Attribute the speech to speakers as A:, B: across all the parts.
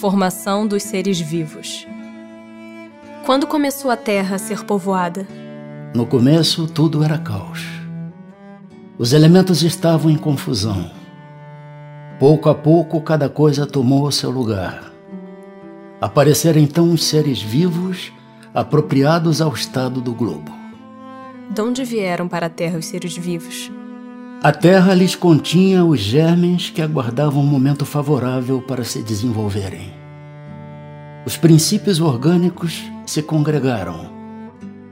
A: Formação dos seres vivos. Quando começou a Terra a ser povoada?
B: No começo, tudo era caos. Os elementos estavam em confusão. Pouco a pouco, cada coisa tomou o seu lugar. Apareceram então os seres vivos apropriados ao estado do globo.
A: De onde vieram para a Terra os seres vivos?
B: A terra lhes continha os germes que aguardavam um momento favorável para se desenvolverem. Os princípios orgânicos se congregaram,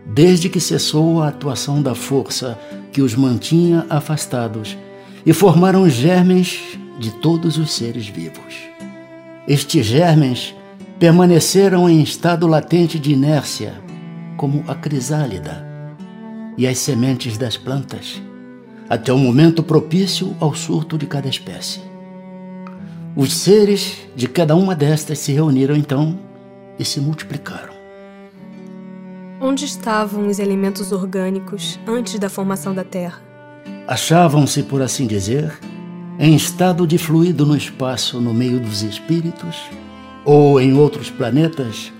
B: desde que cessou a atuação da força que os mantinha afastados, e formaram germes de todos os seres vivos. Estes germes permaneceram em estado latente de inércia, como a crisálida e as sementes das plantas até o momento propício ao surto de cada espécie. Os seres de cada uma destas se reuniram então e se multiplicaram.
A: Onde estavam os elementos orgânicos antes da formação da Terra?
B: Achavam-se, por assim dizer, em estado de fluido no espaço no meio dos espíritos ou em outros planetas,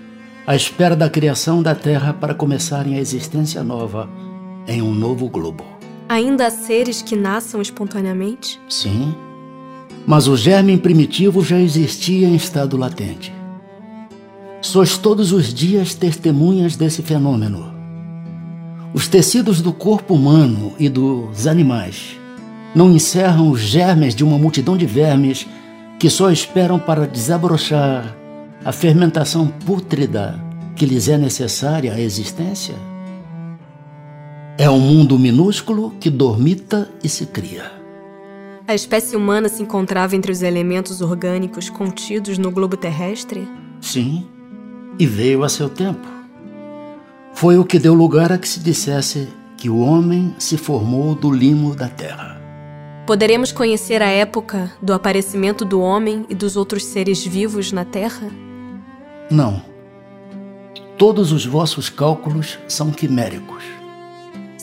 B: à espera da criação da Terra para começarem a existência nova em um novo globo.
A: Ainda há seres que nasçam espontaneamente?
B: Sim, mas o germe primitivo já existia em estado latente. Sois todos os dias testemunhas desse fenômeno. Os tecidos do corpo humano e dos animais não encerram os germes de uma multidão de vermes que só esperam para desabrochar a fermentação pútrida que lhes é necessária à existência? É um mundo minúsculo que dormita e se cria.
A: A espécie humana se encontrava entre os elementos orgânicos contidos no globo terrestre?
B: Sim, e veio a seu tempo. Foi o que deu lugar a que se dissesse que o homem se formou do limo da terra.
A: Poderemos conhecer a época do aparecimento do homem e dos outros seres vivos na terra?
B: Não. Todos os vossos cálculos são quiméricos.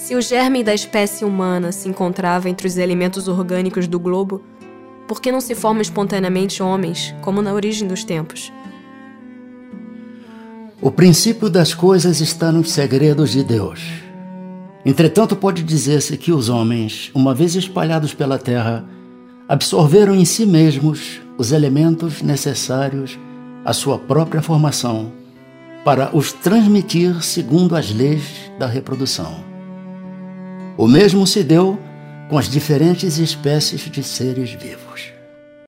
A: Se o germe da espécie humana se encontrava entre os elementos orgânicos do globo, por que não se formam espontaneamente homens, como na origem dos tempos?
B: O princípio das coisas está nos segredos de Deus. Entretanto, pode dizer-se que os homens, uma vez espalhados pela terra, absorveram em si mesmos os elementos necessários à sua própria formação para os transmitir segundo as leis da reprodução. O mesmo se deu com as diferentes espécies de seres vivos.